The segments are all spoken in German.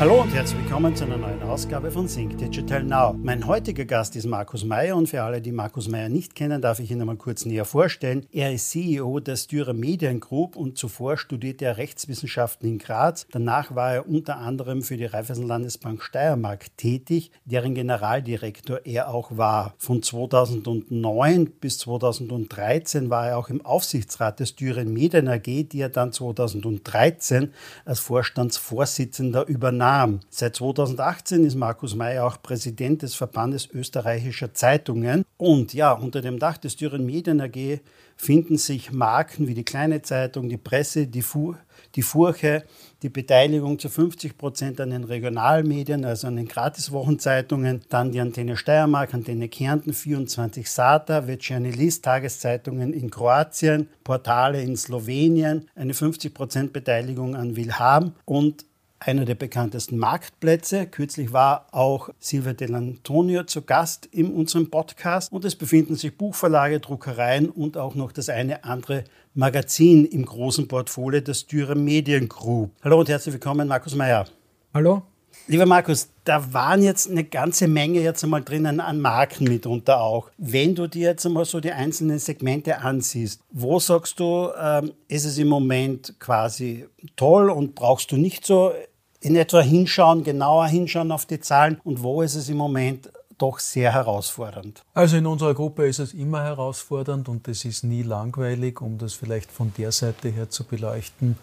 Hallo und herzlich willkommen zu einer neuen Ausgabe von Think Digital Now. Mein heutiger Gast ist Markus Meyer und für alle, die Markus Meyer nicht kennen, darf ich ihn einmal kurz näher vorstellen. Er ist CEO der Styrer Medien Group und zuvor studierte er Rechtswissenschaften in Graz. Danach war er unter anderem für die Raiffeisenlandesbank Steiermark tätig, deren Generaldirektor er auch war. Von 2009 bis 2013 war er auch im Aufsichtsrat der Styrer Medien AG, die er dann 2013 als Vorstandsvorsitzender übernahm nahm. Seit 2018 ist Markus May auch Präsident des Verbandes österreichischer Zeitungen. Und ja, unter dem Dach des Düren Medien AG finden sich Marken wie die Kleine Zeitung, die Presse, die, Fu die Furche, die Beteiligung zu 50 Prozent an den Regionalmedien, also an den Gratiswochenzeitungen, dann die Antenne Steiermark, Antenne Kärnten, 24 Sata, Vecchiani List, Tageszeitungen in Kroatien, Portale in Slowenien, eine 50 Prozent Beteiligung an Wilhelm und einer der bekanntesten Marktplätze. Kürzlich war auch Silvia Dell'Antonio zu Gast in unserem Podcast und es befinden sich Buchverlage, Druckereien und auch noch das eine andere Magazin im großen Portfolio der Styrer Medien Group. Hallo und herzlich willkommen, Markus Meyer. Hallo. Lieber Markus, da waren jetzt eine ganze Menge jetzt einmal drinnen an Marken mitunter auch. Wenn du dir jetzt einmal so die einzelnen Segmente ansiehst, wo sagst du, ähm, ist es im Moment quasi toll und brauchst du nicht so in etwa hinschauen, genauer hinschauen auf die Zahlen und wo ist es im Moment doch sehr herausfordernd? Also in unserer Gruppe ist es immer herausfordernd und es ist nie langweilig, um das vielleicht von der Seite her zu beleuchten.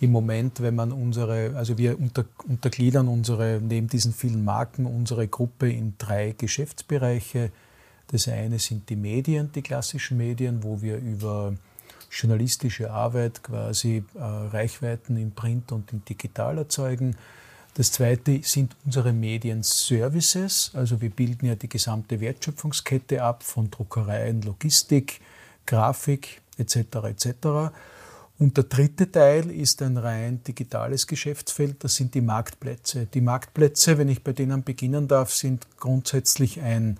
Im Moment, wenn man unsere, also wir unter, untergliedern unsere, neben diesen vielen Marken, unsere Gruppe in drei Geschäftsbereiche. Das eine sind die Medien, die klassischen Medien, wo wir über journalistische Arbeit quasi äh, Reichweiten im Print und im Digital erzeugen. Das zweite sind unsere Medienservices. Also wir bilden ja die gesamte Wertschöpfungskette ab von Druckereien, Logistik, Grafik etc. etc. Und der dritte Teil ist ein rein digitales Geschäftsfeld, das sind die Marktplätze. Die Marktplätze, wenn ich bei denen beginnen darf, sind grundsätzlich ein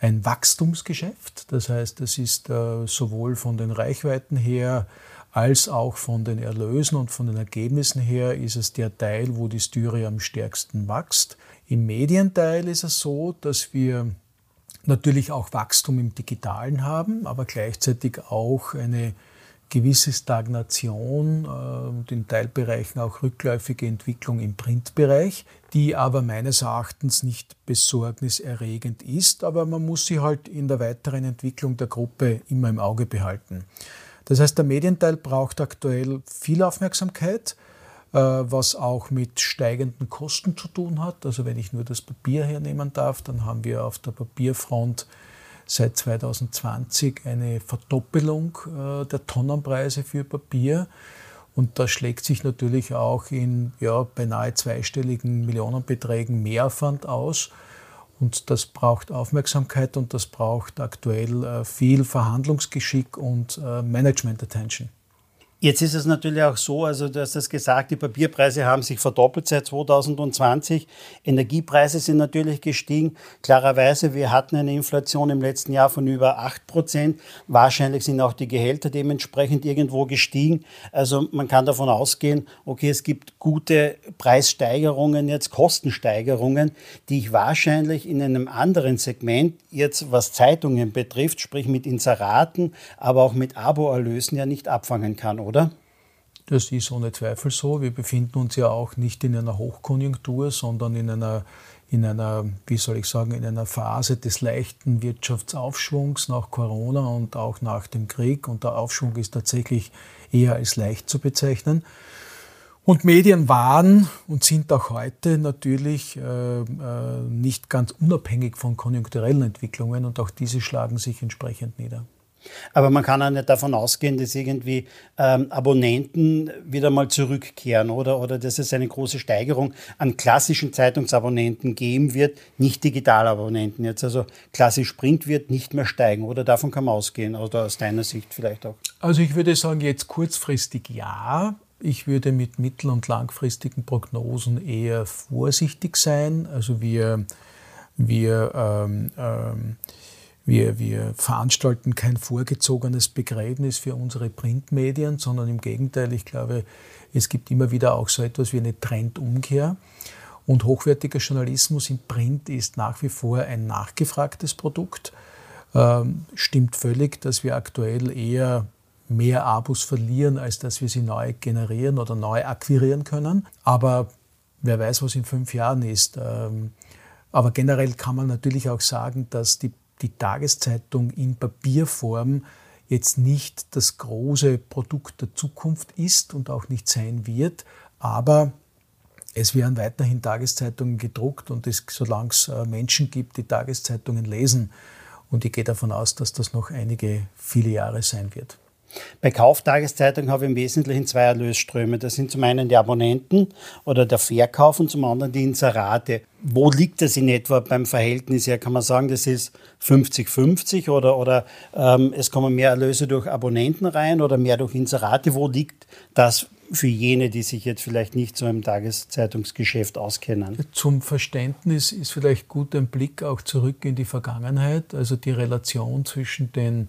ein Wachstumsgeschäft. Das heißt, es ist äh, sowohl von den Reichweiten her als auch von den Erlösen und von den Ergebnissen her ist es der Teil, wo die Styria am stärksten wächst. Im Medienteil ist es so, dass wir natürlich auch Wachstum im Digitalen haben, aber gleichzeitig auch eine gewisse Stagnation äh, und in Teilbereichen auch rückläufige Entwicklung im Printbereich, die aber meines Erachtens nicht besorgniserregend ist, aber man muss sie halt in der weiteren Entwicklung der Gruppe immer im Auge behalten. Das heißt, der Medienteil braucht aktuell viel Aufmerksamkeit, äh, was auch mit steigenden Kosten zu tun hat. Also wenn ich nur das Papier hernehmen darf, dann haben wir auf der Papierfront seit 2020 eine Verdoppelung äh, der Tonnenpreise für Papier. Und das schlägt sich natürlich auch in ja, beinahe zweistelligen Millionenbeträgen Mehraufwand aus. Und das braucht Aufmerksamkeit und das braucht aktuell äh, viel Verhandlungsgeschick und äh, Management-Attention. Jetzt ist es natürlich auch so, also du hast das gesagt, die Papierpreise haben sich verdoppelt seit 2020. Energiepreise sind natürlich gestiegen. Klarerweise, wir hatten eine Inflation im letzten Jahr von über 8 Prozent. Wahrscheinlich sind auch die Gehälter dementsprechend irgendwo gestiegen. Also man kann davon ausgehen, okay, es gibt gute Preissteigerungen, jetzt Kostensteigerungen, die ich wahrscheinlich in einem anderen Segment, jetzt was Zeitungen betrifft, sprich mit Inseraten, aber auch mit Aboerlösen ja nicht abfangen kann, oder? Das ist ohne Zweifel so. Wir befinden uns ja auch nicht in einer Hochkonjunktur, sondern in einer, in einer, wie soll ich sagen, in einer Phase des leichten Wirtschaftsaufschwungs nach Corona und auch nach dem Krieg. Und der Aufschwung ist tatsächlich eher als leicht zu bezeichnen. Und Medien waren und sind auch heute natürlich äh, äh, nicht ganz unabhängig von konjunkturellen Entwicklungen und auch diese schlagen sich entsprechend nieder. Aber man kann auch nicht davon ausgehen, dass irgendwie ähm, Abonnenten wieder mal zurückkehren oder, oder dass es eine große Steigerung an klassischen Zeitungsabonnenten geben wird, nicht Digitalabonnenten jetzt. Also klassisch Print wird nicht mehr steigen oder davon kann man ausgehen oder aus deiner Sicht vielleicht auch. Also ich würde sagen, jetzt kurzfristig ja. Ich würde mit mittel- und langfristigen Prognosen eher vorsichtig sein. Also wir, wir, ähm, ähm, wir, wir veranstalten kein vorgezogenes Begräbnis für unsere Printmedien, sondern im Gegenteil, ich glaube, es gibt immer wieder auch so etwas wie eine Trendumkehr. Und hochwertiger Journalismus im Print ist nach wie vor ein nachgefragtes Produkt. Ähm, stimmt völlig, dass wir aktuell eher mehr Abos verlieren, als dass wir sie neu generieren oder neu akquirieren können. Aber wer weiß, was in fünf Jahren ist. Ähm, aber generell kann man natürlich auch sagen, dass die, die Tageszeitung in Papierform jetzt nicht das große Produkt der Zukunft ist und auch nicht sein wird. Aber es werden weiterhin Tageszeitungen gedruckt und es, solange es äh, Menschen gibt, die Tageszeitungen lesen, und ich gehe davon aus, dass das noch einige viele Jahre sein wird. Bei Kauftageszeitungen habe ich im Wesentlichen zwei Erlösströme. Das sind zum einen die Abonnenten oder der Verkauf und zum anderen die Inserate. Wo liegt das in etwa beim Verhältnis her? Kann man sagen, das ist 50-50 oder, oder ähm, es kommen mehr Erlöse durch Abonnenten rein oder mehr durch Inserate? Wo liegt das für jene, die sich jetzt vielleicht nicht so im Tageszeitungsgeschäft auskennen? Zum Verständnis ist vielleicht gut ein Blick auch zurück in die Vergangenheit, also die Relation zwischen den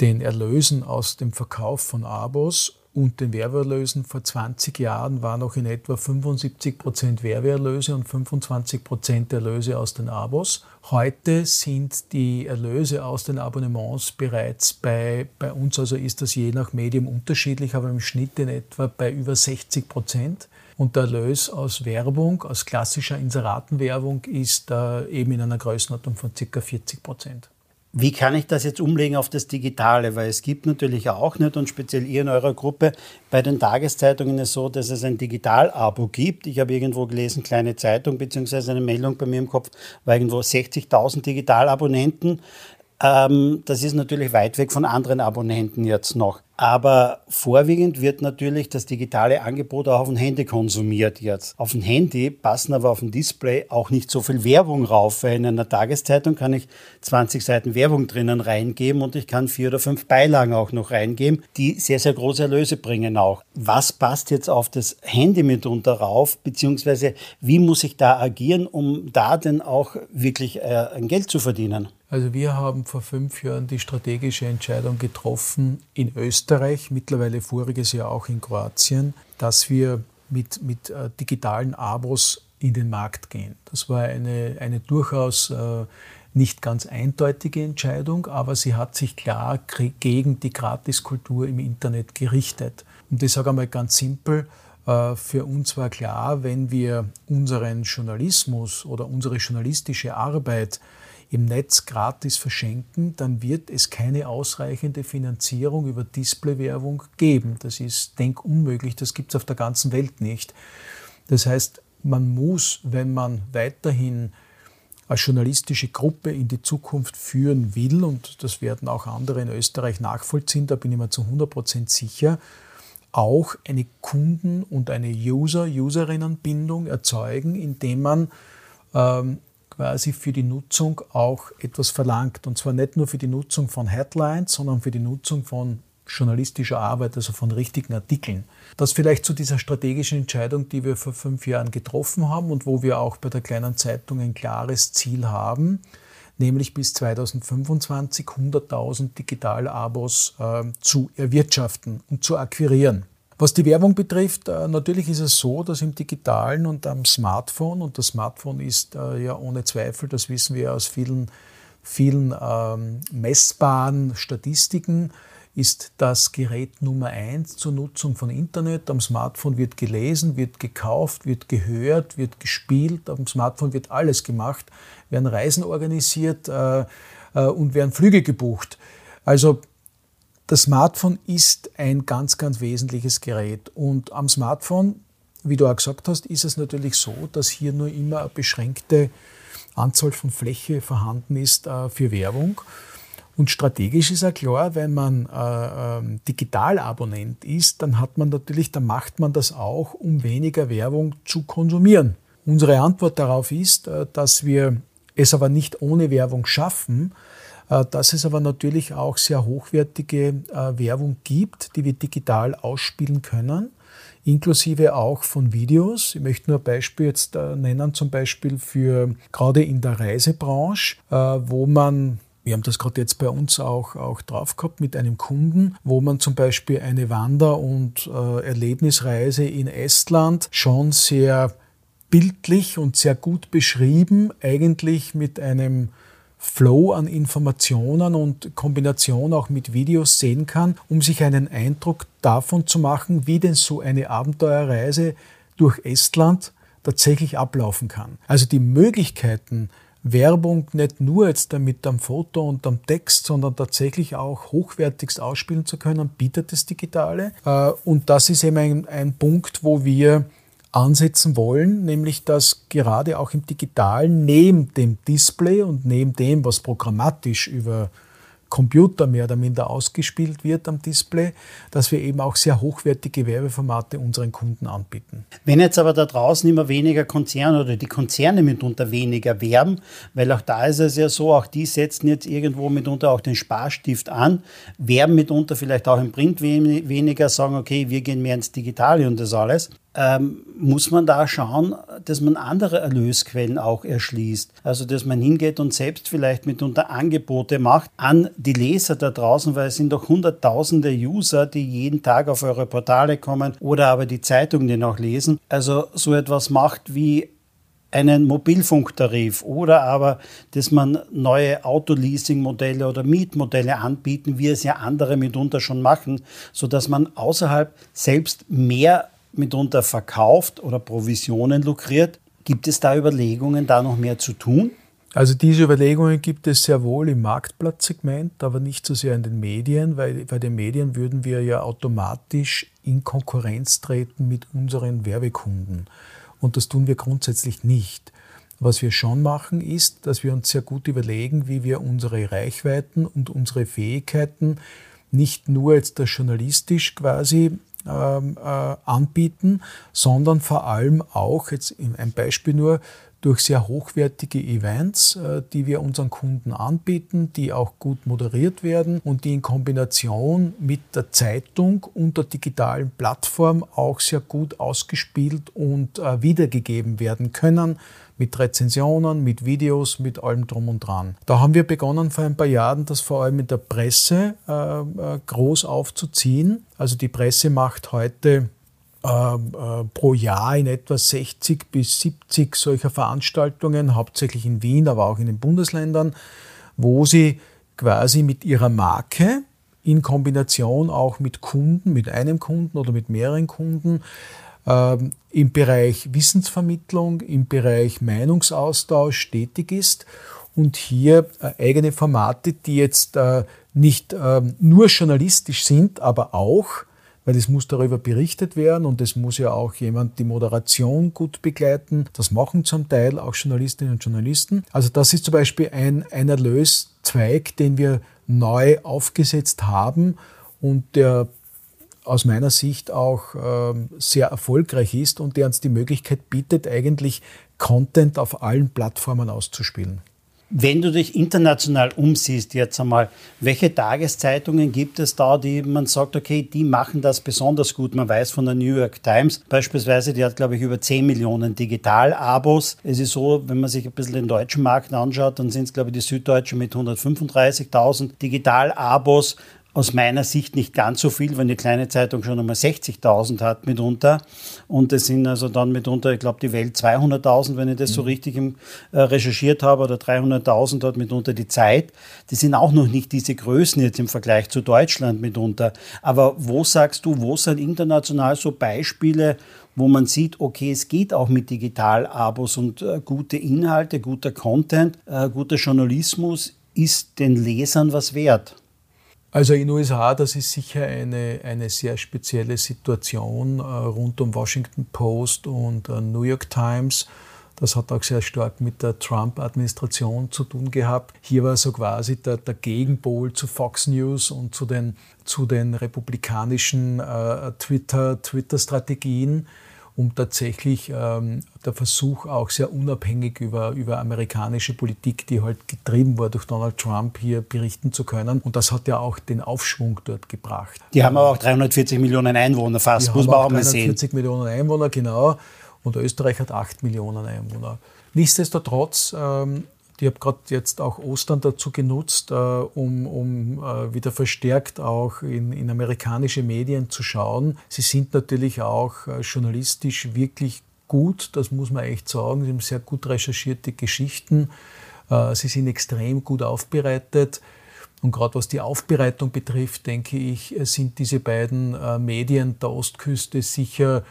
den Erlösen aus dem Verkauf von Abos und den Werbeerlösen vor 20 Jahren waren noch in etwa 75 Prozent Werbeerlöse und 25 Prozent Erlöse aus den Abos. Heute sind die Erlöse aus den Abonnements bereits bei, bei uns, also ist das je nach Medium unterschiedlich, aber im Schnitt in etwa bei über 60 Prozent. Und der Erlös aus Werbung, aus klassischer Inseratenwerbung, ist äh, eben in einer Größenordnung von ca. 40 Prozent. Wie kann ich das jetzt umlegen auf das Digitale? Weil es gibt natürlich auch nicht, und speziell ihr in eurer Gruppe, bei den Tageszeitungen ist es so, dass es ein Digital-Abo gibt. Ich habe irgendwo gelesen, kleine Zeitung, beziehungsweise eine Meldung bei mir im Kopf, war irgendwo 60.000 Digitalabonnenten. Ähm, das ist natürlich weit weg von anderen Abonnenten jetzt noch. Aber vorwiegend wird natürlich das digitale Angebot auch auf dem Handy konsumiert jetzt. Auf dem Handy passen aber auf dem Display auch nicht so viel Werbung rauf, weil in einer Tageszeitung kann ich 20 Seiten Werbung drinnen reingeben und ich kann vier oder fünf Beilagen auch noch reingeben, die sehr, sehr große Erlöse bringen auch. Was passt jetzt auf das Handy mitunter rauf, beziehungsweise wie muss ich da agieren, um da denn auch wirklich äh, ein Geld zu verdienen? Also wir haben vor fünf Jahren die strategische Entscheidung getroffen, in Österreich, mittlerweile voriges Jahr auch in Kroatien, dass wir mit, mit äh, digitalen Abos in den Markt gehen. Das war eine, eine durchaus äh, nicht ganz eindeutige Entscheidung, aber sie hat sich klar gegen die Gratiskultur im Internet gerichtet. Und ich sage einmal ganz simpel, äh, für uns war klar, wenn wir unseren Journalismus oder unsere journalistische Arbeit im Netz gratis verschenken, dann wird es keine ausreichende Finanzierung über Displaywerbung geben. Das ist denkunmöglich, das gibt es auf der ganzen Welt nicht. Das heißt, man muss, wenn man weiterhin als journalistische Gruppe in die Zukunft führen will, und das werden auch andere in Österreich nachvollziehen, da bin ich mir zu 100 Prozent sicher, auch eine Kunden- und eine User-Userinnenbindung erzeugen, indem man ähm, quasi für die Nutzung auch etwas verlangt. Und zwar nicht nur für die Nutzung von Headlines, sondern für die Nutzung von journalistischer Arbeit, also von richtigen Artikeln. Das vielleicht zu dieser strategischen Entscheidung, die wir vor fünf Jahren getroffen haben und wo wir auch bei der kleinen Zeitung ein klares Ziel haben, nämlich bis 2025 100.000 Digitalabos äh, zu erwirtschaften und zu akquirieren. Was die Werbung betrifft, äh, natürlich ist es so, dass im digitalen und am Smartphone, und das Smartphone ist äh, ja ohne Zweifel, das wissen wir aus vielen, vielen ähm, messbaren Statistiken, ist das Gerät Nummer eins zur Nutzung von Internet. Am Smartphone wird gelesen, wird gekauft, wird gehört, wird gespielt. Am Smartphone wird alles gemacht, werden Reisen organisiert äh, und werden Flüge gebucht. Also das Smartphone ist ein ganz, ganz wesentliches Gerät. Und am Smartphone, wie du auch gesagt hast, ist es natürlich so, dass hier nur immer eine beschränkte Anzahl von Fläche vorhanden ist äh, für Werbung. Und strategisch ist ja klar, wenn man äh, äh, Digitalabonnent ist, dann hat man natürlich, dann macht man das auch, um weniger Werbung zu konsumieren. Unsere Antwort darauf ist, äh, dass wir es aber nicht ohne Werbung schaffen, dass es aber natürlich auch sehr hochwertige äh, Werbung gibt, die wir digital ausspielen können inklusive auch von Videos. Ich möchte nur ein Beispiel jetzt äh, nennen, zum Beispiel für gerade in der Reisebranche, äh, wo man wir haben das gerade jetzt bei uns auch, auch drauf gehabt mit einem Kunden, wo man zum Beispiel eine Wander- und äh, Erlebnisreise in Estland schon sehr bildlich und sehr gut beschrieben, eigentlich mit einem Flow an Informationen und Kombination auch mit Videos sehen kann, um sich einen Eindruck davon zu machen, wie denn so eine Abenteuerreise durch Estland tatsächlich ablaufen kann. Also die Möglichkeiten, Werbung nicht nur jetzt mit am Foto und am Text, sondern tatsächlich auch hochwertigst ausspielen zu können, bietet das Digitale. Äh, und das ist eben ein, ein Punkt, wo wir ansetzen wollen, nämlich dass gerade auch im digitalen neben dem Display und neben dem, was programmatisch über Computer mehr oder minder ausgespielt wird am Display, dass wir eben auch sehr hochwertige Werbeformate unseren Kunden anbieten. Wenn jetzt aber da draußen immer weniger Konzerne oder die Konzerne mitunter weniger werben, weil auch da ist es ja so, auch die setzen jetzt irgendwo mitunter auch den Sparstift an, werben mitunter vielleicht auch im Print weniger, sagen, okay, wir gehen mehr ins Digitale und das alles ähm, muss man da schauen, dass man andere Erlösquellen auch erschließt. Also dass man hingeht und selbst vielleicht mitunter Angebote macht an die Leser da draußen, weil es sind doch hunderttausende User, die jeden Tag auf eure Portale kommen oder aber die Zeitung den auch lesen. Also so etwas macht wie einen Mobilfunktarif oder aber, dass man neue Autoleasing-Modelle oder Mietmodelle anbieten, wie es ja andere mitunter schon machen, sodass man außerhalb selbst mehr mitunter verkauft oder Provisionen lukriert. Gibt es da Überlegungen, da noch mehr zu tun? Also diese Überlegungen gibt es sehr wohl im Marktplatzsegment, aber nicht so sehr in den Medien, weil bei den Medien würden wir ja automatisch in Konkurrenz treten mit unseren Werbekunden. Und das tun wir grundsätzlich nicht. Was wir schon machen, ist, dass wir uns sehr gut überlegen, wie wir unsere Reichweiten und unsere Fähigkeiten nicht nur jetzt journalistisch quasi ähm, äh, anbieten, sondern vor allem auch, jetzt ein Beispiel nur, durch sehr hochwertige Events, äh, die wir unseren Kunden anbieten, die auch gut moderiert werden und die in Kombination mit der Zeitung und der digitalen Plattform auch sehr gut ausgespielt und äh, wiedergegeben werden können mit Rezensionen, mit Videos, mit allem drum und dran. Da haben wir begonnen vor ein paar Jahren, das vor allem in der Presse äh, groß aufzuziehen. Also die Presse macht heute pro Jahr in etwa 60 bis 70 solcher Veranstaltungen, hauptsächlich in Wien, aber auch in den Bundesländern, wo sie quasi mit ihrer Marke in Kombination auch mit Kunden, mit einem Kunden oder mit mehreren Kunden ähm, im Bereich Wissensvermittlung, im Bereich Meinungsaustausch tätig ist und hier äh, eigene Formate, die jetzt äh, nicht ähm, nur journalistisch sind, aber auch, weil es muss darüber berichtet werden und es muss ja auch jemand die Moderation gut begleiten. Das machen zum Teil auch Journalistinnen und Journalisten. Also das ist zum Beispiel ein, ein Erlöszweig, den wir neu aufgesetzt haben und der aus meiner Sicht auch ähm, sehr erfolgreich ist und der uns die Möglichkeit bietet, eigentlich Content auf allen Plattformen auszuspielen. Wenn du dich international umsiehst jetzt einmal, welche Tageszeitungen gibt es da, die man sagt, okay, die machen das besonders gut? Man weiß von der New York Times beispielsweise, die hat, glaube ich, über 10 Millionen Digital-Abos. Es ist so, wenn man sich ein bisschen den deutschen Markt anschaut, dann sind es, glaube ich, die Süddeutsche mit 135.000 Digital-Abos aus meiner Sicht nicht ganz so viel, wenn die kleine Zeitung schon einmal 60.000 hat mitunter. Und es sind also dann mitunter, ich glaube, die Welt 200.000, wenn ich das mhm. so richtig im, äh, recherchiert habe, oder 300.000 hat mitunter die Zeit. Die sind auch noch nicht diese Größen jetzt im Vergleich zu Deutschland mitunter. Aber wo sagst du, wo sind international so Beispiele, wo man sieht, okay, es geht auch mit Digital-Abos und äh, gute Inhalte, guter Content, äh, guter Journalismus ist den Lesern was wert? Also in den USA, das ist sicher eine, eine sehr spezielle Situation äh, rund um Washington Post und äh, New York Times. Das hat auch sehr stark mit der Trump-Administration zu tun gehabt. Hier war so quasi der, der, Gegenpol zu Fox News und zu den, zu den republikanischen äh, Twitter, Twitter-Strategien. Um tatsächlich ähm, der Versuch auch sehr unabhängig über, über amerikanische Politik, die halt getrieben wurde durch Donald Trump, hier berichten zu können. Und das hat ja auch den Aufschwung dort gebracht. Die haben aber auch 340 Millionen Einwohner fast, die muss man auch, auch mal sehen. 340 Millionen Einwohner, genau. Und Österreich hat 8 Millionen Einwohner. Nichtsdestotrotz ähm, ich habe gerade jetzt auch Ostern dazu genutzt, äh, um, um äh, wieder verstärkt auch in, in, amerikanische Medien zu schauen. Sie sind natürlich auch äh, journalistisch wirklich gut, das muss man echt sagen. Sie haben sehr gut recherchierte Geschichten. Äh, sie sind extrem gut aufbereitet. Und gerade was die Aufbereitung betrifft, denke ich, sind diese beiden äh, Medien der Ostküste sicher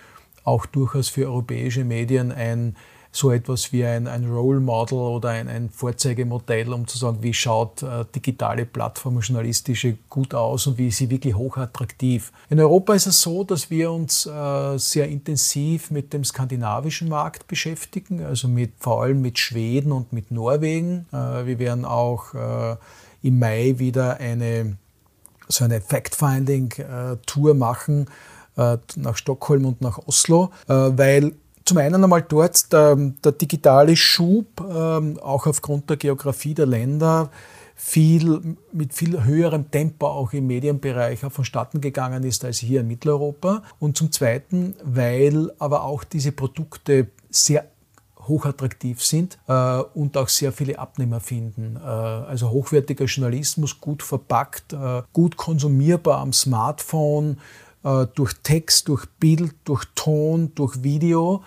auch durchaus für europäische Medien ein so etwas wie ein, ein Role Model oder ein, ein Vorzeigemodell, um zu sagen, wie schaut äh, digitale Plattform journalistische gut aus und wie ist sie wirklich hochattraktiv. In Europa ist es so, dass wir uns äh, sehr intensiv mit dem skandinavischen Markt beschäftigen, also mit, vor allem mit Schweden und mit Norwegen. Äh, wir werden auch äh, im Mai wieder eine so eine Fact-Finding-Tour äh, machen äh, nach Stockholm und nach Oslo, weil zum einen einmal dort der, der digitale Schub, ähm, auch aufgrund der Geografie der Länder, viel, mit viel höherem Tempo auch im Medienbereich vonstatten gegangen ist als hier in Mitteleuropa. Und zum Zweiten, weil aber auch diese Produkte sehr hochattraktiv sind äh, und auch sehr viele Abnehmer finden. Äh, also hochwertiger Journalismus, gut verpackt, äh, gut konsumierbar am Smartphone, durch Text, durch Bild, durch Ton, durch Video.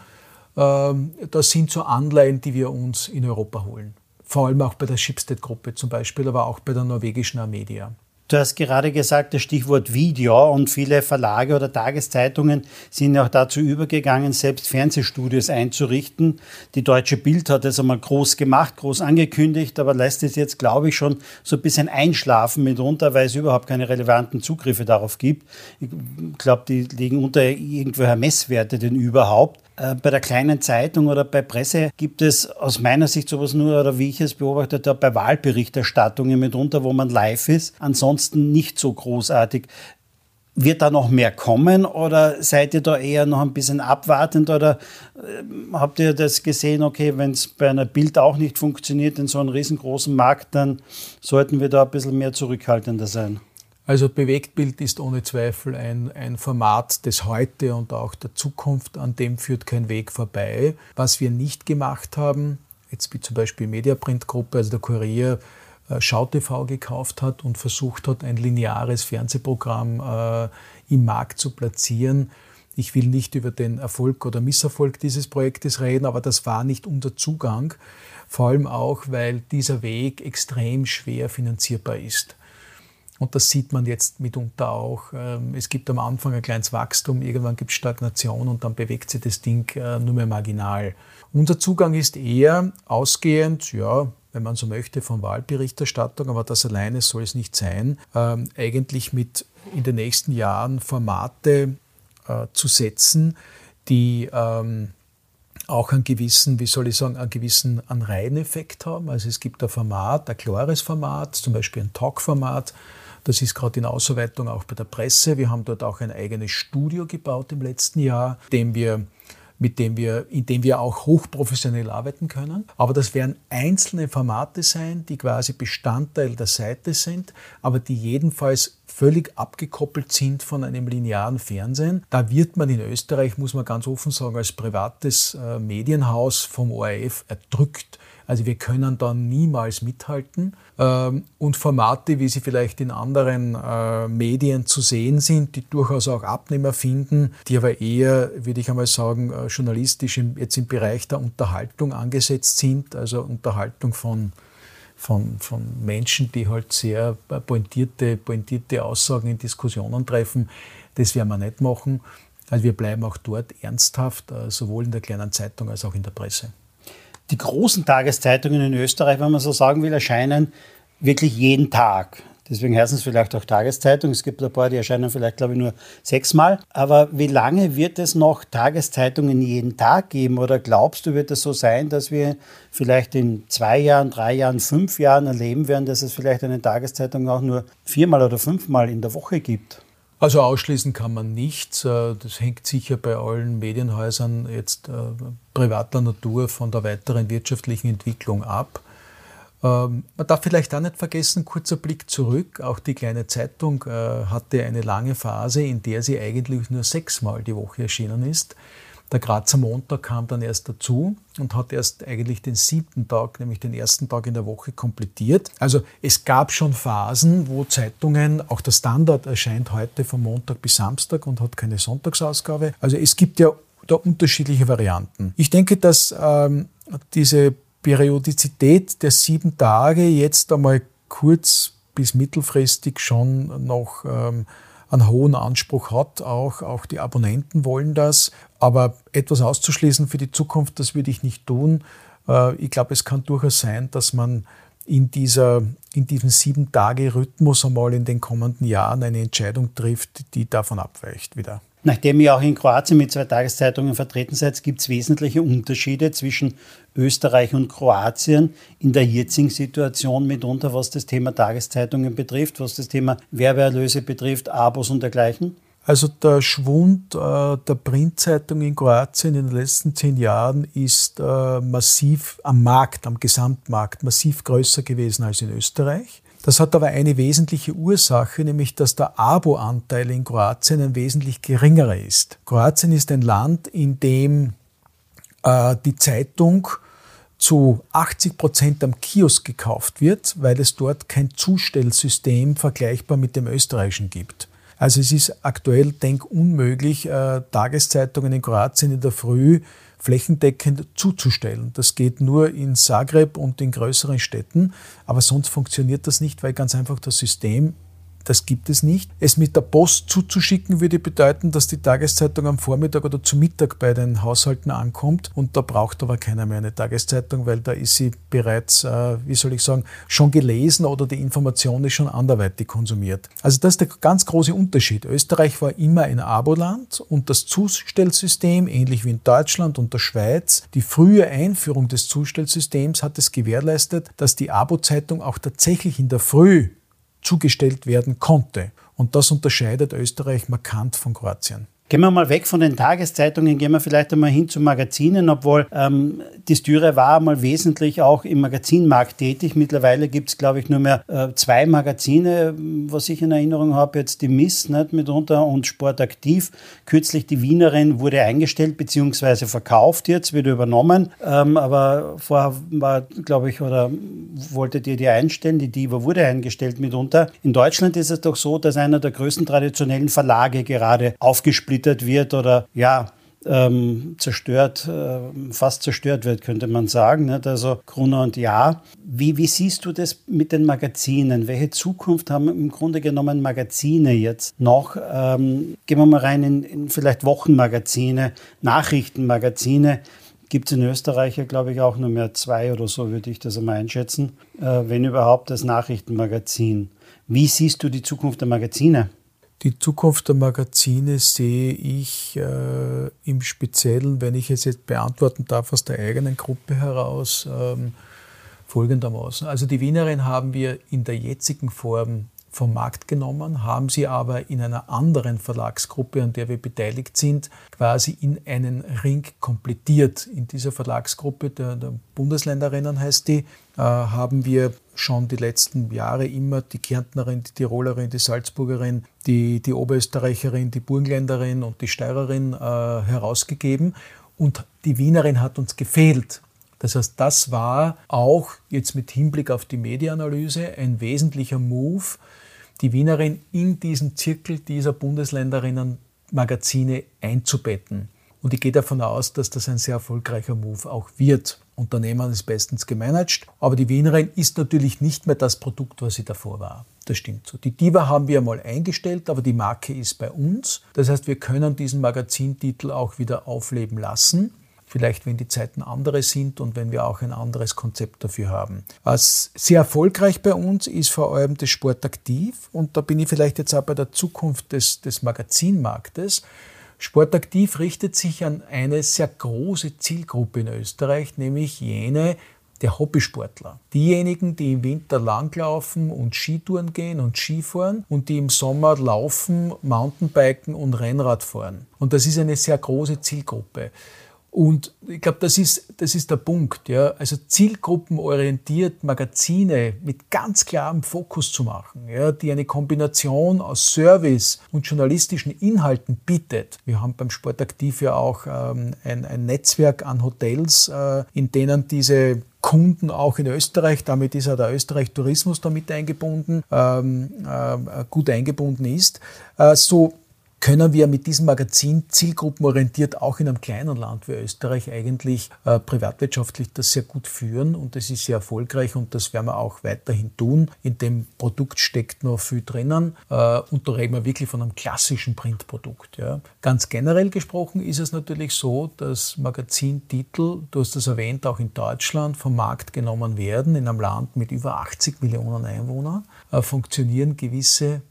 Ähm, das sind so Anleihen, die wir uns in Europa holen. Vor allem auch bei der Schibsted-Gruppe zum Beispiel, aber auch bei der norwegischen Amedia. Du hast gerade gesagt, das Stichwort Video und viele Verlage oder Tageszeitungen sind auch dazu übergegangen, selbst Fernsehstudios einzurichten. Die Deutsche Bild hat das einmal groß gemacht, groß angekündigt, aber lässt es jetzt, glaube ich, schon so ein bisschen einschlafen mitunter, weil es überhaupt keine relevanten Zugriffe darauf gibt. Ich glaube, die liegen unter irgendwelcher Messwerte denn überhaupt. Äh, bei der kleinen Zeitung oder bei Presse gibt es aus meiner Sicht sowas nur, oder wie ich es beobachtet habe, bei Wahlberichterstattungen mitunter, wo man live ist. Ansonsten nicht so großartig. Wird da noch mehr kommen oder seid ihr da eher noch ein bisschen abwartend oder äh, habt ihr das gesehen, okay, wenn es bei einer Bild auch nicht funktioniert in so einem riesengroßen Markt, dann sollten wir da ein bisschen mehr zurückhaltender sein? Also Bewegtbild ist ohne Zweifel ein, ein Format des Heute und auch der Zukunft, an dem führt kein Weg vorbei. Was wir nicht gemacht haben, jetzt wie zum Beispiel Mediaprint-Gruppe, also der Kurier, äh, SchauTV gekauft hat und versucht hat, ein lineares Fernsehprogramm äh, im Markt zu platzieren. Ich will nicht über den Erfolg oder Misserfolg dieses Projektes reden, aber das war nicht unser Zugang. Vor allem auch, weil dieser Weg extrem schwer finanzierbar ist. Und das sieht man jetzt mitunter auch. Ähm, es gibt am Anfang ein kleines Wachstum, irgendwann gibt es Stagnation und dann bewegt sich das Ding äh, nur mehr marginal. Unser Zugang ist eher ausgehend, ja, wenn man so möchte, von Wahlberichterstattung, aber das alleine soll es nicht sein, ähm, eigentlich mit in den nächsten Jahren Formate äh, zu setzen, die ähm, auch einen gewissen, wie soll ich sagen, einen gewissen Anreiheneffekt haben. Also es gibt ein Format, ein klares Format, zum Beispiel ein Talk-Format, das ist gerade in Ausarbeitung auch bei der Presse. Wir haben dort auch ein eigenes Studio gebaut im letzten Jahr, dem wir mit dem wir, in dem wir auch hochprofessionell arbeiten können. Aber das werden einzelne Formate sein, die quasi Bestandteil der Seite sind, aber die jedenfalls völlig abgekoppelt sind von einem linearen Fernsehen. Da wird man in Österreich, muss man ganz offen sagen, als privates äh, Medienhaus vom ORF erdrückt also wir können da niemals mithalten. Ähm, und Formate, wie sie vielleicht in anderen äh, Medien zu sehen sind, die durchaus auch Abnehmer finden, die aber eher, würde ich einmal sagen, äh, journalistisch jetzt im Bereich der Unterhaltung angesetzt sind, also Unterhaltung von von, von Menschen, die halt sehr pointierte, pointierte Aussagen in Diskussionen treffen. Das werden wir nicht machen. Also wir bleiben auch dort ernsthaft, äh, sowohl in der kleinen Zeitung als auch in der Presse die großen Tageszeitungen in Österreich, wenn man so sagen will, erscheinen wirklich jeden Tag. Deswegen heißen es vielleicht auch Tageszeitung. Es gibt ein paar, die erscheinen vielleicht, glaube ich, nur sechsmal. Aber wie lange wird es noch Tageszeitungen jeden Tag geben? Oder glaubst du, wird es so sein, dass wir vielleicht in zwei Jahren, drei Jahren, fünf Jahren erleben werden, dass es vielleicht eine Tageszeitung auch nur viermal oder fünfmal in der Woche gibt? Also ausschließen kann man nichts. Äh, das hängt sicher bei allen Medienhäusern jetzt äh, privater Natur von der weiteren wirtschaftlichen Entwicklung ab. Ähm, man darf vielleicht auch nicht vergessen, kurzer Blick zurück, auch die kleine Zeitung äh, hatte eine lange Phase, in der sie eigentlich nur sechsmal die Woche erschienen ist. Der Grazer Montag kam dann erst dazu und hat erst eigentlich den siebten Tag, nämlich den ersten Tag in der Woche komplettiert. Also es gab schon Phasen, wo Zeitungen, auch der Standard erscheint heute von Montag bis Samstag und hat keine Sonntagsausgabe. Also es gibt ja da unterschiedliche Varianten. Ich denke, dass ähm, diese Periodizität der sieben Tage jetzt einmal kurz bis mittelfristig schon noch ähm, einen hohen Anspruch hat. Auch, auch die Abonnenten wollen das. Aber etwas auszuschließen für die Zukunft, das würde ich nicht tun. Äh, ich glaube, es kann durchaus sein, dass man in, dieser, in diesem Sieben-Tage-Rhythmus einmal in den kommenden Jahren eine Entscheidung trifft, die davon abweicht wieder. Nachdem ihr auch in Kroatien mit zwei Tageszeitungen vertreten seid, gibt es wesentliche Unterschiede zwischen Österreich und Kroatien in der jetzigen Situation mitunter, was das Thema Tageszeitungen betrifft, was das Thema Werbeerlöse betrifft, Abos und dergleichen? Also der Schwund äh, der Printzeitung in Kroatien in den letzten zehn Jahren ist äh, massiv am Markt, am Gesamtmarkt, massiv größer gewesen als in Österreich. Das hat aber eine wesentliche Ursache, nämlich dass der Abo-Anteil in Kroatien ein wesentlich geringerer ist. Kroatien ist ein Land, in dem äh, die Zeitung zu 80 Prozent am Kiosk gekauft wird, weil es dort kein Zustellsystem vergleichbar mit dem österreichischen gibt. Also es ist aktuell denkunmöglich, äh, Tageszeitungen in Kroatien in der Früh flächendeckend zuzustellen. Das geht nur in Zagreb und in größeren Städten, aber sonst funktioniert das nicht, weil ganz einfach das System das gibt es nicht. Es mit der Post zuzuschicken würde bedeuten, dass die Tageszeitung am Vormittag oder zu Mittag bei den Haushalten ankommt und da braucht aber keiner mehr eine Tageszeitung, weil da ist sie bereits, äh, wie soll ich sagen, schon gelesen oder die Information ist schon anderweitig konsumiert. Also das ist der ganz große Unterschied. Österreich war immer ein Aboland und das Zustellsystem, ähnlich wie in Deutschland und der Schweiz, die frühe Einführung des Zustellsystems hat es gewährleistet, dass die Abo-Zeitung auch tatsächlich in der Früh zugestellt werden konnte. Und das unterscheidet Österreich markant von Kroatien. Gehen wir mal weg von den Tageszeitungen, gehen wir vielleicht einmal hin zu Magazinen, obwohl ähm, die Styre war mal wesentlich auch im Magazinmarkt tätig. Mittlerweile gibt es, glaube ich, nur mehr äh, zwei Magazine, was ich in Erinnerung habe, jetzt die Miss nicht, mitunter und Sportaktiv. Kürzlich die Wienerin wurde eingestellt bzw. verkauft jetzt, wieder übernommen. Ähm, aber vorher war, glaube ich, oder wolltet ihr die einstellen? Die Diva wurde eingestellt mitunter. In Deutschland ist es doch so, dass einer der größten traditionellen Verlage gerade aufgesplittet zersplittert wird oder ja, ähm, zerstört, äh, fast zerstört wird, könnte man sagen. Nicht? Also Gruner und Ja. Wie, wie siehst du das mit den Magazinen? Welche Zukunft haben im Grunde genommen Magazine jetzt noch? Ähm, gehen wir mal rein in, in vielleicht Wochenmagazine, Nachrichtenmagazine. Gibt es in Österreich ja, glaube ich, auch nur mehr zwei oder so, würde ich das einmal einschätzen, äh, wenn überhaupt das Nachrichtenmagazin. Wie siehst du die Zukunft der Magazine? Die Zukunft der Magazine sehe ich äh, im Speziellen, wenn ich es jetzt beantworten darf, aus der eigenen Gruppe heraus, ähm, folgendermaßen. Also die Wienerin haben wir in der jetzigen Form vom Markt genommen, haben sie aber in einer anderen Verlagsgruppe, an der wir beteiligt sind, quasi in einen Ring komplettiert. In dieser Verlagsgruppe der, der Bundesländerinnen heißt die, äh, haben wir schon die letzten Jahre immer die Kärntnerin, die Tirolerin, die Salzburgerin, die, die Oberösterreicherin, die Burgenländerin und die Steirerin äh, herausgegeben. Und die Wienerin hat uns gefehlt. Das heißt, das war auch jetzt mit Hinblick auf die Medienanalyse ein wesentlicher Move, die Wienerin in diesen Zirkel dieser Bundesländerinnen Magazine einzubetten. Und ich gehe davon aus, dass das ein sehr erfolgreicher Move auch wird. Unternehmen ist bestens gemanagt, aber die Wienerin ist natürlich nicht mehr das Produkt, was sie davor war. Das stimmt so. Die Diva haben wir mal eingestellt, aber die Marke ist bei uns. Das heißt, wir können diesen Magazintitel auch wieder aufleben lassen. Vielleicht, wenn die Zeiten andere sind und wenn wir auch ein anderes Konzept dafür haben. Was sehr erfolgreich bei uns ist vor allem das Sportaktiv. Und da bin ich vielleicht jetzt auch bei der Zukunft des, des Magazinmarktes. Sportaktiv richtet sich an eine sehr große Zielgruppe in Österreich, nämlich jene, der Hobbysportler. Diejenigen, die im Winter langlaufen und Skitouren gehen und Skifahren und die im Sommer laufen, Mountainbiken und Rennrad fahren. Und das ist eine sehr große Zielgruppe. Und ich glaube, das ist, das ist der Punkt. Ja? Also zielgruppenorientiert Magazine mit ganz klarem Fokus zu machen, ja? die eine Kombination aus Service und journalistischen Inhalten bietet. Wir haben beim Sportaktiv ja auch ähm, ein, ein, Netzwerk an Hotels, äh, in denen diese Kunden auch in Österreich, damit ist auch der Österreich Tourismus damit eingebunden, ähm, äh, gut eingebunden ist. Äh, so können wir mit diesem Magazin zielgruppenorientiert auch in einem kleinen Land wie Österreich eigentlich äh, privatwirtschaftlich das sehr gut führen und das ist sehr erfolgreich und das werden wir auch weiterhin tun. In dem Produkt steckt noch viel drinnen äh, und da reden wir wirklich von einem klassischen Printprodukt. Ja. Ganz generell gesprochen ist es natürlich so, dass Magazintitel, du hast das erwähnt, auch in Deutschland vom Markt genommen werden. In einem Land mit über 80 Millionen Einwohnern äh, funktionieren gewisse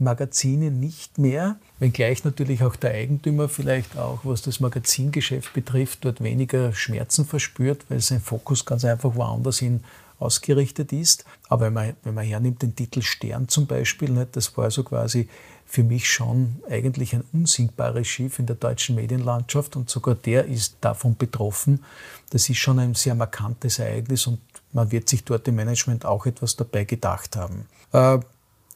Magazine nicht mehr, wenngleich natürlich auch der Eigentümer vielleicht auch, was das Magazingeschäft betrifft, dort weniger Schmerzen verspürt, weil sein Fokus ganz einfach woanders hin ausgerichtet ist. Aber wenn man, wenn man hernimmt den Titel Stern zum Beispiel, nicht, das war so quasi für mich schon eigentlich ein unsinkbares Schiff in der deutschen Medienlandschaft und sogar der ist davon betroffen. Das ist schon ein sehr markantes Ereignis und man wird sich dort im Management auch etwas dabei gedacht haben. Äh,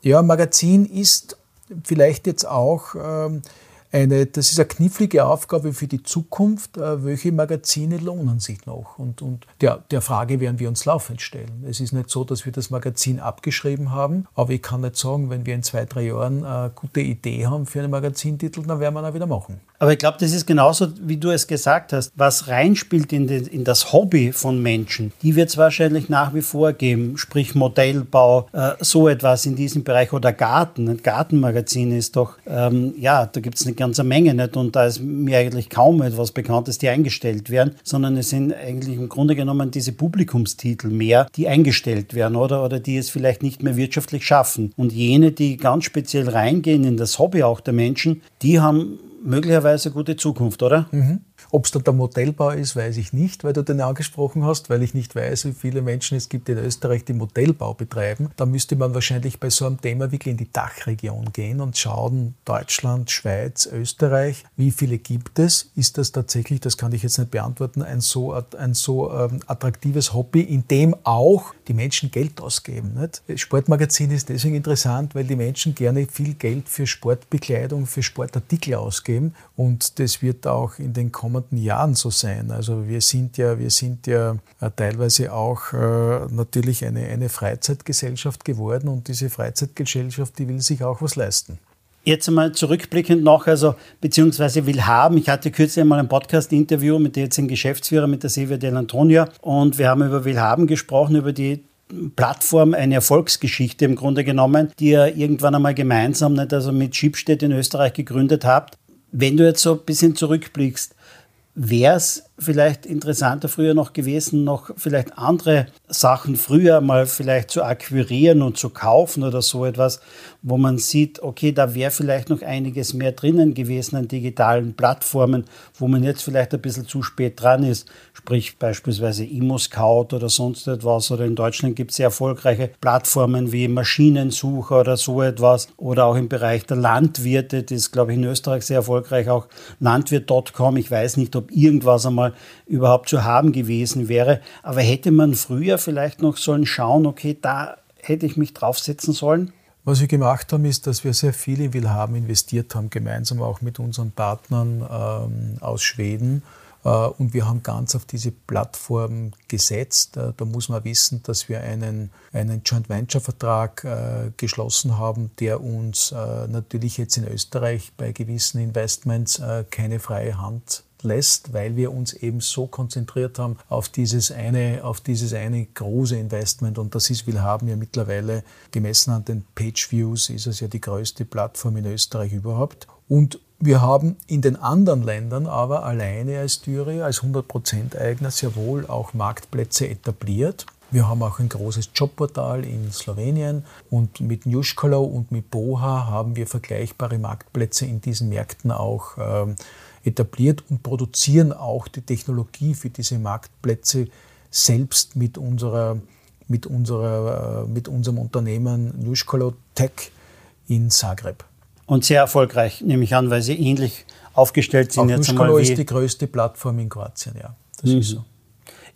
ja, Magazin ist vielleicht jetzt auch ähm, eine, das ist eine knifflige Aufgabe für die Zukunft. Äh, welche Magazine lohnen sich noch? Und, und der, der Frage werden wir uns laufend stellen. Es ist nicht so, dass wir das Magazin abgeschrieben haben, aber ich kann nicht sagen, wenn wir in zwei, drei Jahren eine gute Idee haben für einen Magazintitel, dann werden wir ihn auch wieder machen. Aber ich glaube, das ist genauso, wie du es gesagt hast. Was reinspielt in, den, in das Hobby von Menschen, die wird es wahrscheinlich nach wie vor geben. Sprich Modellbau, äh, so etwas in diesem Bereich oder Garten. Ein Gartenmagazin ist doch, ähm, ja, da gibt es eine ganze Menge nicht und da ist mir eigentlich kaum etwas bekannt, dass die eingestellt werden, sondern es sind eigentlich im Grunde genommen diese Publikumstitel mehr, die eingestellt werden oder, oder die es vielleicht nicht mehr wirtschaftlich schaffen. Und jene, die ganz speziell reingehen in das Hobby auch der Menschen, die haben möglicherweise gute Zukunft, oder? Mhm. Ob es dann der Modellbau ist, weiß ich nicht, weil du den angesprochen hast, weil ich nicht weiß, wie viele Menschen es gibt in Österreich, die Modellbau betreiben. Da müsste man wahrscheinlich bei so einem Thema wirklich in die Dachregion gehen und schauen, Deutschland, Schweiz, Österreich, wie viele gibt es? Ist das tatsächlich, das kann ich jetzt nicht beantworten, ein so, ein so ähm, attraktives Hobby, in dem auch die Menschen Geld ausgeben? Nicht? Sportmagazin ist deswegen interessant, weil die Menschen gerne viel Geld für Sportbekleidung, für Sportartikel ausgeben und das wird auch in den kommenden kommenden Jahren so sein. Also wir sind ja, wir sind ja äh, teilweise auch äh, natürlich eine, eine Freizeitgesellschaft geworden und diese Freizeitgesellschaft, die will sich auch was leisten. Jetzt einmal zurückblickend noch, also beziehungsweise will haben. Ich hatte kürzlich einmal ein Podcast-Interview mit der jetzigen Geschäftsführer, mit der Silvia Del Antonia, und wir haben über Willhaben gesprochen, über die Plattform eine Erfolgsgeschichte im Grunde genommen, die ihr irgendwann einmal gemeinsam, nicht also mit Schibstedt in Österreich gegründet habt. Wenn du jetzt so ein bisschen zurückblickst, wäre es vielleicht interessanter früher noch gewesen, noch vielleicht andere Sachen früher mal vielleicht zu akquirieren und zu kaufen oder so etwas, wo man sieht, okay, da wäre vielleicht noch einiges mehr drinnen gewesen an digitalen Plattformen, wo man jetzt vielleicht ein bisschen zu spät dran ist, sprich beispielsweise ImmoScout oder sonst etwas oder in Deutschland gibt es sehr erfolgreiche Plattformen wie Maschinensucher oder so etwas oder auch im Bereich der Landwirte, das ist glaube ich in Österreich sehr erfolgreich, auch landwirt.com, ich weiß nicht, ob irgendwas einmal mal überhaupt zu haben gewesen wäre. Aber hätte man früher vielleicht noch sollen schauen, okay, da hätte ich mich draufsetzen sollen? Was wir gemacht haben, ist, dass wir sehr viel in Willhaben investiert haben, gemeinsam auch mit unseren Partnern ähm, aus Schweden. Äh, und wir haben ganz auf diese Plattform gesetzt. Äh, da muss man wissen, dass wir einen, einen Joint Venture Vertrag äh, geschlossen haben, der uns natürlich jetzt in Österreich bei gewissen Investments keine freie Hand lässt, weil wir uns eben so konzentriert haben auf dieses eine, auf dieses eine große Investment. Und das ist Willhaben ja mittlerweile gemessen an den Page Views ist es ja die größte Plattform in Österreich überhaupt. Und wir haben in den anderen Ländern aber alleine als Thüringen, als 100% Eigner sehr wohl auch Marktplätze etabliert. Wir haben auch ein großes Jobportal in Slowenien. Und mit Newskolo und mit Boha haben wir vergleichbare Marktplätze in diesen Märkten auch ähm, etabliert und produzieren auch die Technologie für diese Marktplätze selbst mit unserer mit, unserer, mit unserem Unternehmen Nuskolo Tech in Zagreb. Und sehr erfolgreich, nehme ich an, weil Sie ähnlich aufgestellt sind. Auch jetzt Nuskolo ist die größte Plattform in Kroatien, ja. Das mhm. ist so.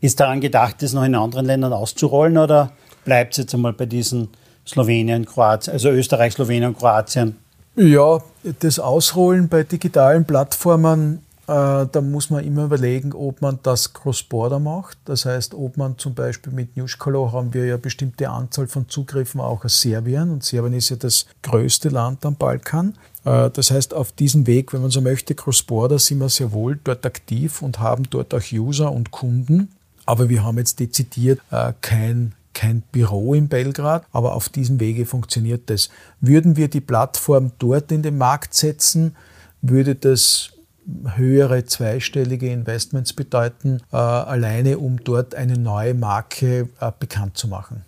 Ist daran gedacht, das noch in anderen Ländern auszurollen oder bleibt es jetzt einmal bei diesen Slowenien, Kroatien, also Österreich, Slowenien und Kroatien? Ja, das Ausrollen bei digitalen Plattformen äh, da muss man immer überlegen, ob man das Cross-Border macht. Das heißt, ob man zum Beispiel mit Newscolo haben wir ja bestimmte Anzahl von Zugriffen auch aus Serbien. Und Serbien ist ja das größte Land am Balkan. Äh, das heißt, auf diesem Weg, wenn man so möchte, Cross-Border, sind wir sehr wohl dort aktiv und haben dort auch User und Kunden. Aber wir haben jetzt dezidiert äh, kein kein Büro in Belgrad, aber auf diesem Wege funktioniert das. Würden wir die Plattform dort in den Markt setzen, würde das höhere zweistellige Investments bedeuten, äh, alleine um dort eine neue Marke äh, bekannt zu machen.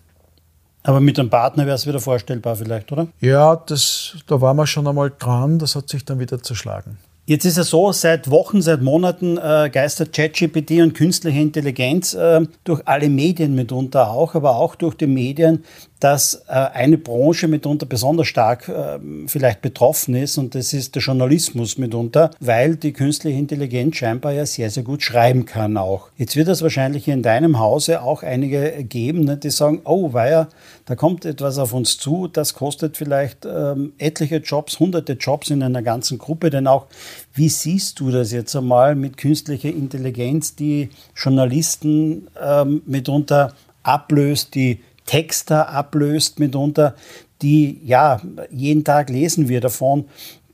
Aber mit einem Partner wäre es wieder vorstellbar vielleicht, oder? Ja, das, da waren wir schon einmal dran, das hat sich dann wieder zerschlagen. Jetzt ist es so, seit Wochen, seit Monaten äh, geistert ChatGPT und künstliche Intelligenz äh, durch alle Medien mitunter auch, aber auch durch die Medien dass äh, eine Branche mitunter besonders stark äh, vielleicht betroffen ist und das ist der Journalismus mitunter, weil die künstliche Intelligenz scheinbar ja sehr, sehr gut schreiben kann auch. Jetzt wird es wahrscheinlich in deinem Hause auch einige geben, ne, die sagen, oh weia, da kommt etwas auf uns zu, das kostet vielleicht ähm, etliche Jobs, hunderte Jobs in einer ganzen Gruppe, denn auch wie siehst du das jetzt einmal mit künstlicher Intelligenz, die Journalisten ähm, mitunter ablöst, die Texter ablöst mitunter, die, ja, jeden Tag lesen wir davon,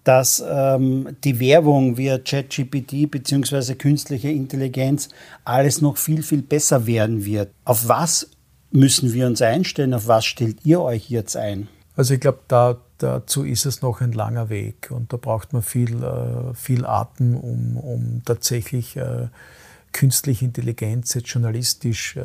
dass ähm, die Werbung via ChatGPT bzw. künstliche Intelligenz alles noch viel, viel besser werden wird. Auf was müssen wir uns einstellen? Auf was stellt ihr euch jetzt ein? Also ich glaube, da, dazu ist es noch ein langer Weg und da braucht man viel, äh, viel Atem, um, um tatsächlich äh, künstliche Intelligenz jetzt journalistisch äh,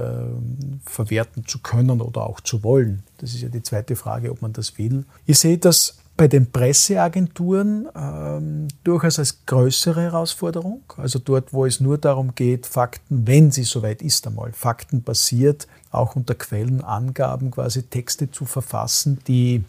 verwerten zu können oder auch zu wollen. Das ist ja die zweite Frage, ob man das will. Ich sehe das bei den Presseagenturen ähm, durchaus als größere Herausforderung. Also dort, wo es nur darum geht, Fakten, wenn sie soweit ist einmal, faktenbasiert, auch unter Quellenangaben quasi Texte zu verfassen, die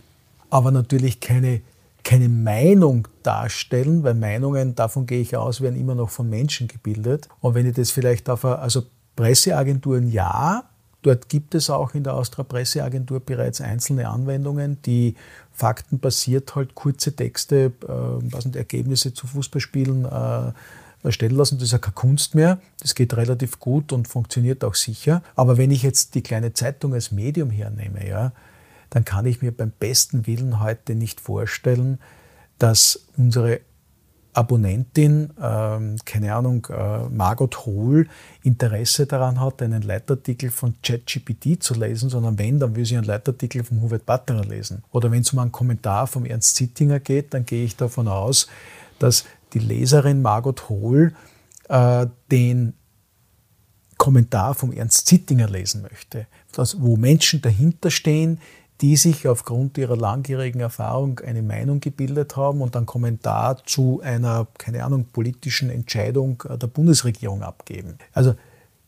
aber natürlich keine keine Meinung darstellen, weil Meinungen, davon gehe ich aus, werden immer noch von Menschen gebildet. Und wenn ich das vielleicht auf, also Presseagenturen ja, dort gibt es auch in der Austria Presseagentur bereits einzelne Anwendungen, die faktenbasiert halt kurze Texte, äh, was sind Ergebnisse zu Fußballspielen äh, erstellen lassen. Das ist ja keine Kunst mehr. Das geht relativ gut und funktioniert auch sicher. Aber wenn ich jetzt die kleine Zeitung als Medium hernehme, ja, dann kann ich mir beim besten Willen heute nicht vorstellen, dass unsere Abonnentin, ähm, keine Ahnung, äh, Margot Hohl, Interesse daran hat, einen Leitartikel von ChatGPT zu lesen, sondern wenn, dann will sie einen Leitartikel von Hubert Batterer lesen. Oder wenn es um einen Kommentar vom Ernst Zittinger geht, dann gehe ich davon aus, dass die Leserin Margot Hohl äh, den Kommentar vom Ernst Zittinger lesen möchte, das, wo Menschen dahinter stehen, die sich aufgrund ihrer langjährigen Erfahrung eine Meinung gebildet haben und einen Kommentar zu einer, keine Ahnung, politischen Entscheidung der Bundesregierung abgeben. Also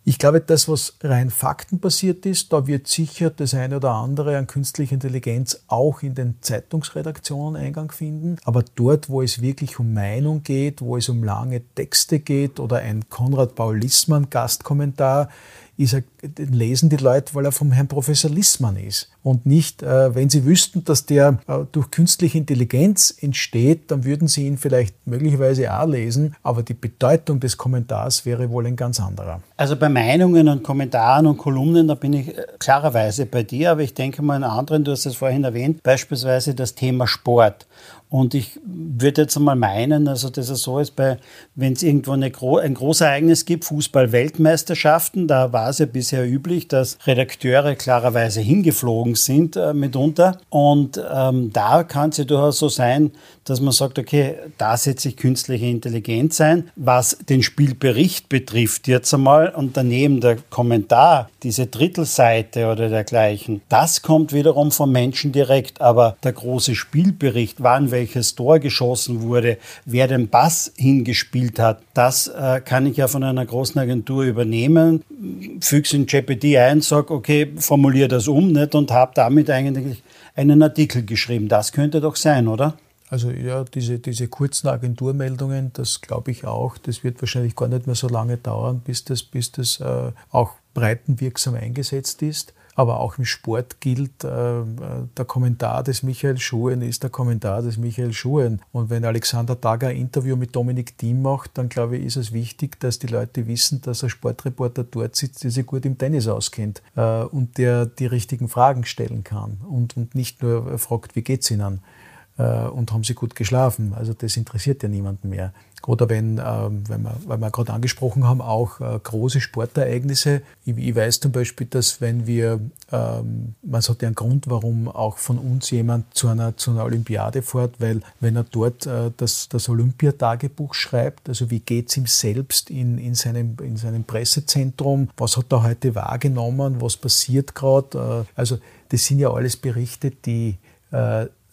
ich glaube, das, was rein faktenbasiert ist, da wird sicher das eine oder andere an künstlicher Intelligenz auch in den Zeitungsredaktionen Eingang finden. Aber dort, wo es wirklich um Meinung geht, wo es um lange Texte geht oder ein Konrad Paul Lissmann Gastkommentar, ist er, den lesen die Leute, weil er vom Herrn Professor Lissmann ist. Und nicht, äh, wenn sie wüssten, dass der äh, durch künstliche Intelligenz entsteht, dann würden sie ihn vielleicht möglicherweise auch lesen, aber die Bedeutung des Kommentars wäre wohl ein ganz anderer. Also bei Meinungen und Kommentaren und Kolumnen, da bin ich äh, klarerweise bei dir, aber ich denke mal in anderen, du hast es vorhin erwähnt, beispielsweise das Thema Sport. Und ich würde jetzt einmal meinen, also dass es so ist, wenn es irgendwo eine, ein Großereignis gibt, Fußball-Weltmeisterschaften, da war es ja bisher üblich, dass Redakteure klarerweise hingeflogen sind äh, mitunter. Und ähm, da kann es ja durchaus so sein, dass man sagt, okay, da setze ich künstliche Intelligenz ein. Was den Spielbericht betrifft jetzt einmal und daneben der Kommentar, diese Drittelseite oder dergleichen, das kommt wiederum vom Menschen direkt. Aber der große Spielbericht, wann welches Tor geschossen wurde, wer den Pass hingespielt hat, das äh, kann ich ja von einer großen Agentur übernehmen. füge es in GPT ein, sage, okay, formuliere das um nicht, und habe damit eigentlich einen Artikel geschrieben. Das könnte doch sein, oder? Also ja, diese, diese kurzen Agenturmeldungen, das glaube ich auch, das wird wahrscheinlich gar nicht mehr so lange dauern, bis das, bis das äh, auch breitenwirksam eingesetzt ist. Aber auch im Sport gilt, äh, der Kommentar des Michael Schuhen ist der Kommentar des Michael Schuhen. Und wenn Alexander Dager ein Interview mit Dominik Thiem macht, dann glaube ich, ist es wichtig, dass die Leute wissen, dass ein Sportreporter dort sitzt, der sich gut im Tennis auskennt äh, und der die richtigen Fragen stellen kann und, und nicht nur fragt, wie geht's Ihnen? Äh, und haben sie gut geschlafen. Also das interessiert ja niemanden mehr. Oder wenn, ähm, wenn wir, weil wir gerade angesprochen haben, auch äh, große Sportereignisse. Ich, ich, weiß zum Beispiel, dass wenn wir, ähm, man hat ja einen Grund, warum auch von uns jemand zu einer, zu einer Olympiade fährt, weil wenn er dort äh, das, das Olympiatagebuch schreibt, also wie geht es ihm selbst in, in, seinem, in seinem Pressezentrum, was hat er heute wahrgenommen, was passiert gerade. also das sind ja alles Berichte, die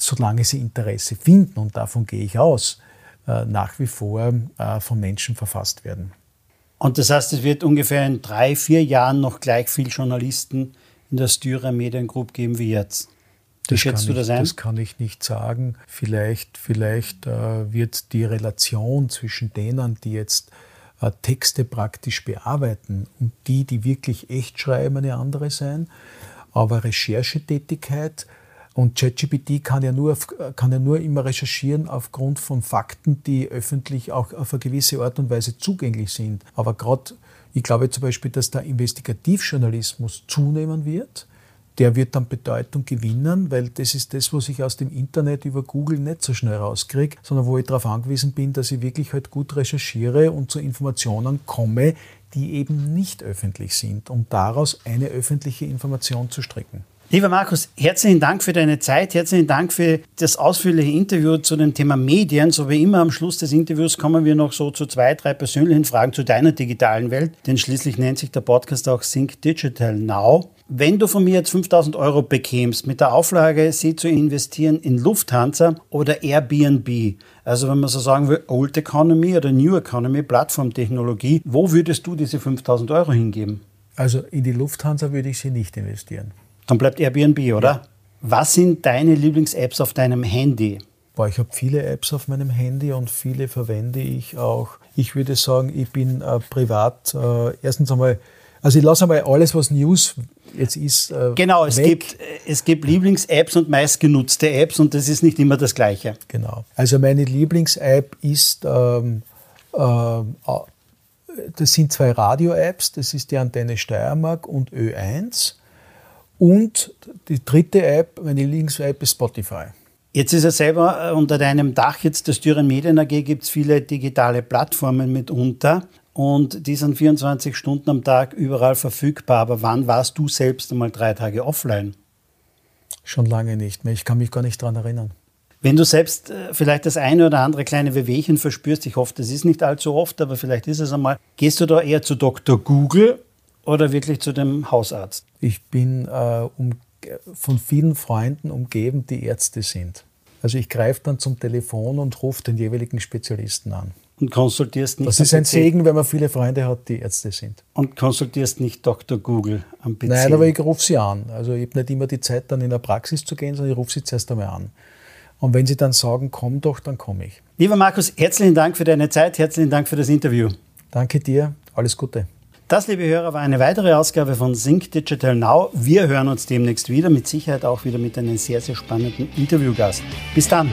solange sie Interesse finden, und davon gehe ich aus, äh, nach wie vor äh, von Menschen verfasst werden. Und das heißt, es wird ungefähr in drei, vier Jahren noch gleich viel Journalisten in der Styrer Mediengroup geben wie jetzt. Wie das schätzt du das ein? Das kann ich nicht sagen. Vielleicht, vielleicht äh, wird die Relation zwischen denen, die jetzt äh, Texte praktisch bearbeiten und die, die wirklich echt schreiben, eine andere sein. Aber Recherchetätigkeit und ChatGPT kann ja, nur, kann ja nur immer recherchieren aufgrund von Fakten, die öffentlich auch auf eine gewisse Art und Weise zugänglich sind. Aber gerade, ich glaube zum Beispiel, dass der Investigativjournalismus zunehmen wird. Der wird dann Bedeutung gewinnen, weil das ist das, was ich aus dem Internet über Google nicht so schnell rauskriege, sondern wo ich darauf angewiesen bin, dass ich wirklich halt gut recherchiere und zu Informationen komme, die eben nicht öffentlich sind, um daraus eine öffentliche Information zu stricken. Lieber Markus, herzlichen Dank für deine Zeit, herzlichen Dank für das ausführliche Interview zu dem Thema Medien. So wie immer am Schluss des Interviews kommen wir noch so zu zwei, drei persönlichen Fragen zu deiner digitalen Welt, denn schließlich nennt sich der Podcast auch Think Digital Now. Wenn du von mir jetzt 5000 Euro bekämst, mit der Auflage, sie zu investieren in Lufthansa oder Airbnb, also wenn man so sagen will, Old Economy oder New Economy, Plattformtechnologie, wo würdest du diese 5000 Euro hingeben? Also in die Lufthansa würde ich sie nicht investieren. Dann bleibt Airbnb, oder? Ja. Was sind deine Lieblings-Apps auf deinem Handy? Boah, ich habe viele Apps auf meinem Handy und viele verwende ich auch. Ich würde sagen, ich bin äh, privat äh, erstens einmal, also ich lasse einmal alles, was News jetzt ist. Äh, genau, es gibt, es gibt Lieblings-Apps und meistgenutzte Apps und das ist nicht immer das Gleiche. Genau. Also meine Lieblings-App ist, ähm, äh, das sind zwei Radio-Apps, das ist die Antenne Steiermark und Ö1. Und die dritte App, meine Lieblings-App ist Spotify. Jetzt ist er selber äh, unter deinem Dach, jetzt der Styren Medien AG, gibt es viele digitale Plattformen mitunter und die sind 24 Stunden am Tag überall verfügbar. Aber wann warst du selbst einmal drei Tage offline? Schon lange nicht mehr. Ich kann mich gar nicht daran erinnern. Wenn du selbst äh, vielleicht das eine oder andere kleine Wehwehchen verspürst, ich hoffe, das ist nicht allzu oft, aber vielleicht ist es einmal, gehst du da eher zu Dr. Google oder wirklich zu dem Hausarzt? Ich bin äh, um, von vielen Freunden umgeben, die Ärzte sind. Also ich greife dann zum Telefon und rufe den jeweiligen Spezialisten an. Und konsultierst nicht. Das ist ein Segen, wenn man viele Freunde hat, die Ärzte sind. Und konsultierst nicht Dr. Google am PC? Nein, aber ich rufe sie an. Also ich habe nicht immer die Zeit, dann in der Praxis zu gehen, sondern ich rufe sie zuerst einmal an. Und wenn sie dann sagen, komm doch, dann komme ich. Lieber Markus, herzlichen Dank für deine Zeit, herzlichen Dank für das Interview. Danke dir, alles Gute. Das, liebe Hörer, war eine weitere Ausgabe von Sync Digital Now. Wir hören uns demnächst wieder, mit Sicherheit auch wieder mit einem sehr, sehr spannenden Interviewgast. Bis dann.